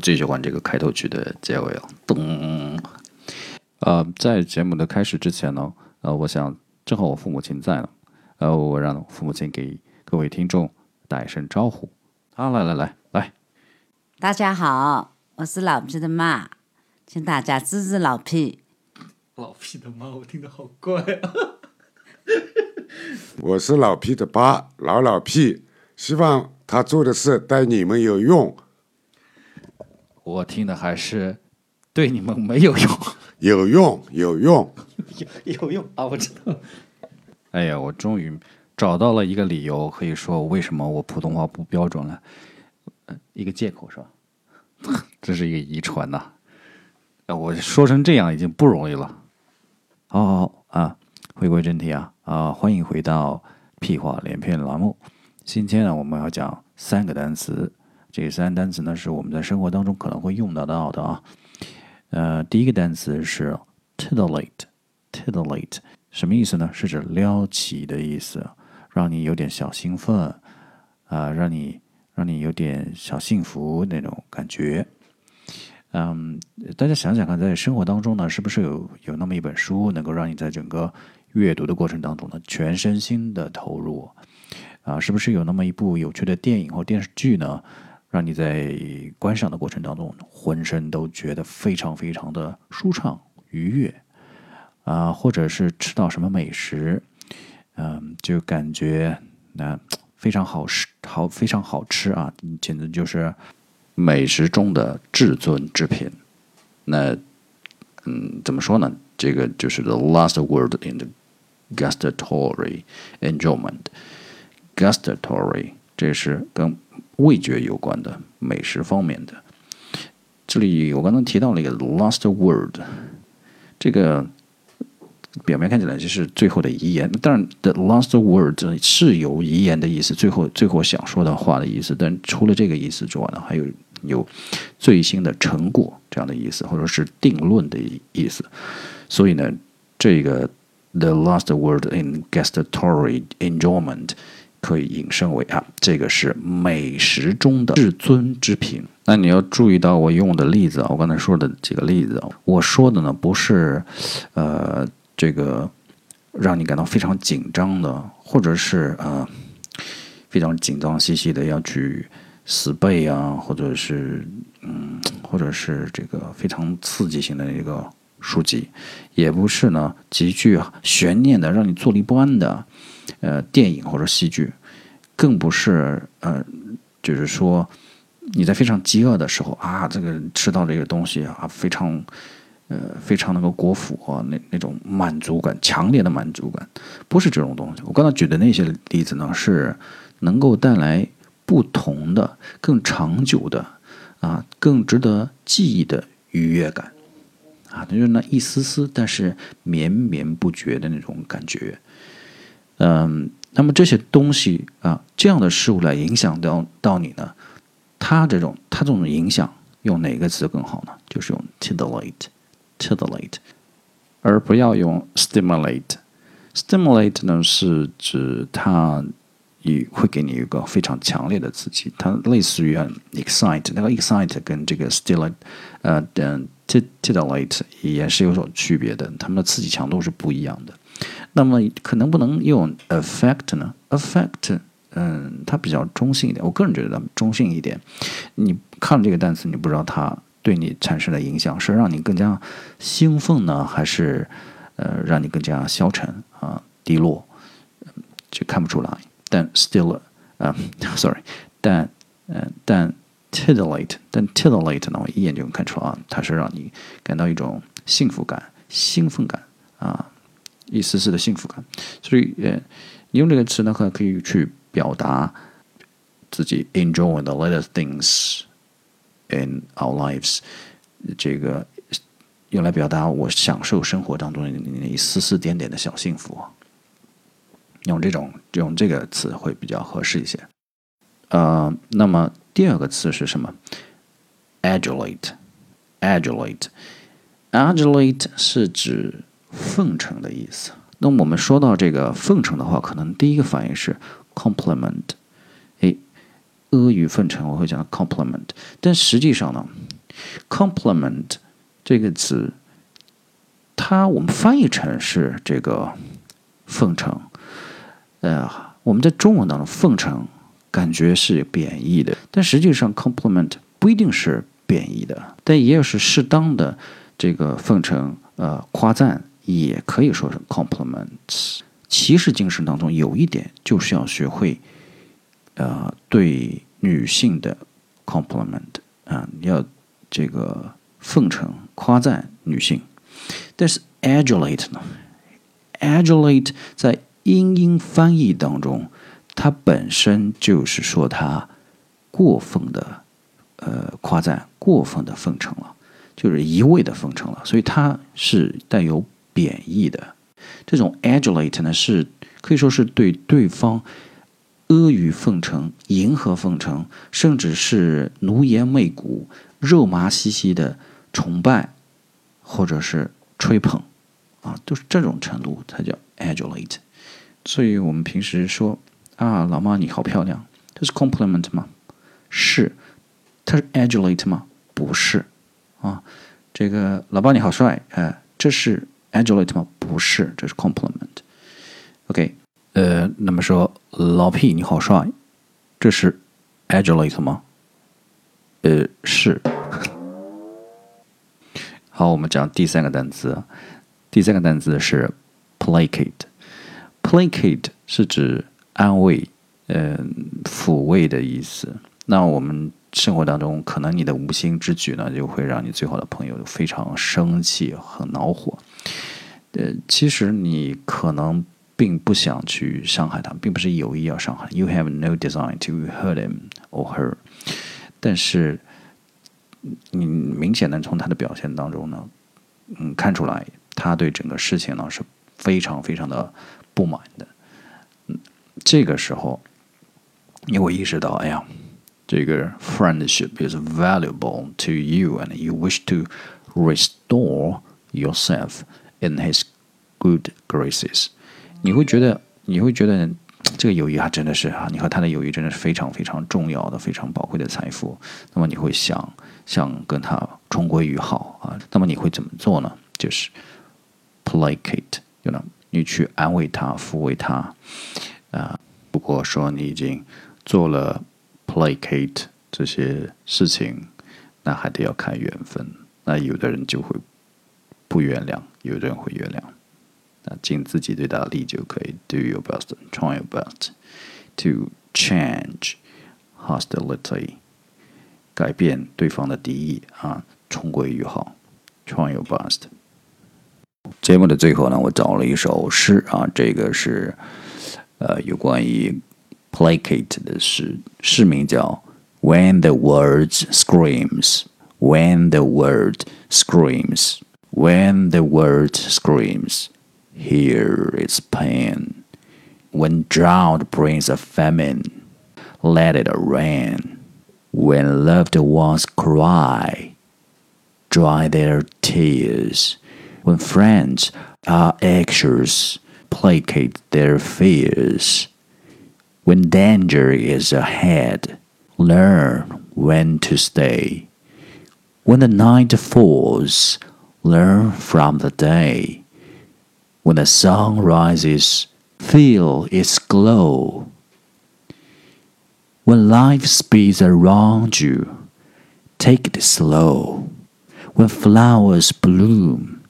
最喜欢这个开头曲的结尾了，咚。呃，在节目的开始之前呢，呃，我想正好我父母亲在呢，呃，我让父母亲给各位听众打一声招呼。好，来来来来，大家好，我是老皮的妈，请大家支持老皮。老皮的妈，我听得好怪啊！我是老皮的爸，老老皮，希望他做的事对你们有用。我听的还是对你们没有用，有用，有用，有 有用啊！我知道。哎呀，我终于找到了一个理由，可以说为什么我普通话不标准了，一个借口是吧？这是一个遗传呐！啊我说成这样已经不容易了。好好好啊，回归正题啊啊，欢迎回到屁话连篇栏目。今天呢，我们要讲三个单词。这三个单词呢，是我们在生活当中可能会用得到的啊。呃，第一个单词是 titillate，titillate 什么意思呢？是指撩起的意思，让你有点小兴奋啊，让你让你有点小幸福那种感觉。嗯，大家想想看，在生活当中呢，是不是有有那么一本书，能够让你在整个阅读的过程当中呢，全身心的投入？啊，是不是有那么一部有趣的电影或电视剧呢，让你在观赏的过程当中，浑身都觉得非常非常的舒畅愉悦？啊，或者是吃到什么美食，嗯，就感觉那非常好吃，好非常好吃啊，简直就是。美食中的至尊之品，那嗯，怎么说呢？这个就是 the last word in the gustatory enjoyment, gustatory.。这是跟味觉有关的美食方面的。这里我刚刚提到了一个 last word，这个表面看起来就是最后的遗言，当然 the last word 是有遗言的意思，最后最后想说的话的意思。但除了这个意思之外呢，还有。有最新的成果这样的意思，或者是定论的意思。所以呢，这个 the last word in gustatory enjoyment 可以引申为啊，这个是美食中的至尊之品。那你要注意到我用的例子啊，我刚才说的几个例子啊，我说的呢不是呃这个让你感到非常紧张的，或者是呃非常紧张兮兮的要去。死背啊，或者是嗯，或者是这个非常刺激性的一个书籍，也不是呢极具悬念的让你坐立不安的呃电影或者戏剧，更不是呃就是说你在非常饥饿的时候啊，这个吃到这个东西啊，非常呃非常能够果腹啊，那那种满足感，强烈的满足感，不是这种东西。我刚才举的那些例子呢，是能够带来。不同的、更长久的、啊，更值得记忆的愉悦感，啊，就是那一丝丝，但是绵绵不绝的那种感觉。嗯，那么这些东西啊，这样的事物来影响到到你呢？它这种它这种影响，用哪个词更好呢？就是用 titillate，titillate，而不要用 stimulate。stimulate 呢是指它。也会给你一个非常强烈的刺激，它类似于 excite，那个 excite 跟这个 stimulate，呃，等 titillate 也是有所区别的，它们的刺激强度是不一样的。那么可能不能用 affect 呢？affect，嗯，它比较中性一点，我个人觉得中性一点。你看了这个单词，你不知道它对你产生的影响是让你更加兴奋呢，还是呃让你更加消沉啊低落，就看不出来。但 still，啊，sorry，但，嗯，但 titillate，但 titillate 呢，我一眼就能看出啊，它是让你感到一种幸福感、兴奋感啊，一丝丝的幸福感。所以，呃，你用这个词呢，可可以去表达自己 enjoy the little things in our lives，这个用来表达我享受生活当中的那一丝丝点点的小幸福。用这种用这个词会比较合适一些。呃，那么第二个词是什么？adulate，adulate，adulate 是指奉承的意思。那我们说到这个奉承的话，可能第一个反应是 compliment。哎，阿谀奉承，我会讲 compliment。但实际上呢，compliment 这个词，它我们翻译成是这个奉承。呃，我们在中文当中，奉承感觉是贬义的，但实际上 compliment 不一定是贬义的，但也有是适当的这个奉承，呃，夸赞也可以说是 compliments。骑士精神当中有一点就是要学会，呃，对女性的 compliment 啊，要这个奉承夸赞女性。但是 adulate 呢？adulate 在英英翻译当中，它本身就是说它过分的呃夸赞，过分的奉承了，就是一味的奉承了，所以它是带有贬义的。这种 adulate 呢，是可以说是对对方阿谀奉承、迎合奉承，甚至是奴颜媚骨、肉麻兮兮的崇拜，或者是吹捧，啊，都是这种程度，它叫 adulate。所以我们平时说啊，老妈你好漂亮，这是 compliment 吗？是。它是 adulate 吗？不是。啊，这个老爸你好帅，哎，这是。adulate 吗？不是，这是 compliment。OK，呃，那么说老 P 你好帅，这是 adulate 吗？呃，是。好，我们讲第三个单词，第三个单词是 placate。placate 是指安慰、嗯抚慰的意思。那我们生活当中，可能你的无心之举呢，就会让你最好的朋友非常生气、很恼火。呃，其实你可能并不想去伤害他，并不是有意要伤害。You have no design to hurt him or her。但是你明显能从他的表现当中呢，嗯，看出来他对整个事情呢是非常非常的不满的。这个时候你会意识到，哎呀。这个 friendship is valuable to you and you wish to restore yourself in his good graces，你会觉得你会觉得这个友谊啊真的是啊，你和他的友谊真的是非常非常重要的、非常宝贵的财富。那么你会想想跟他重归于好啊？那么你会怎么做呢？就是 placate，有呢，你去安慰他、抚慰他啊。如果说你已经做了。placate 这些事情，那还得要看缘分。那有的人就会不原谅，有的人会原谅。那尽自己最大的力就可以，do your best，try your best to change hostility，改变对方的敌意啊，重归于好，try your best。节目的最后呢，我找了一首诗啊，这个是呃有关于。placate 的诗，诗名叫 When the word screams, when the word screams, when the word screams, here is pain. When drought brings a famine, let it rain. When loved ones cry, dry their tears. When friends are anxious, placate their fears. When danger is ahead, learn when to stay. When the night falls, learn from the day. When the sun rises, feel its glow. When life speeds around you, take it slow. When flowers bloom,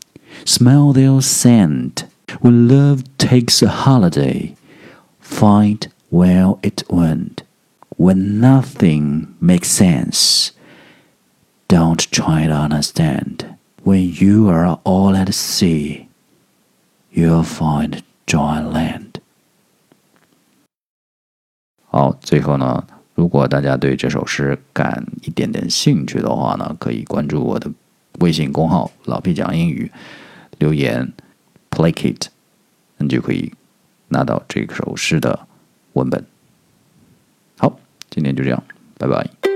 smell their scent. When love takes a holiday, find well it went. When nothing makes sense, don't try to understand. When you are all at sea, you'll find dry land. 好，最后呢，如果大家对这首诗感一点点兴趣的话呢，可以关注我的微信公号“老皮讲英语”，留言 Play it，你就可以拿到这首诗的文本。好，今天就这样，拜拜。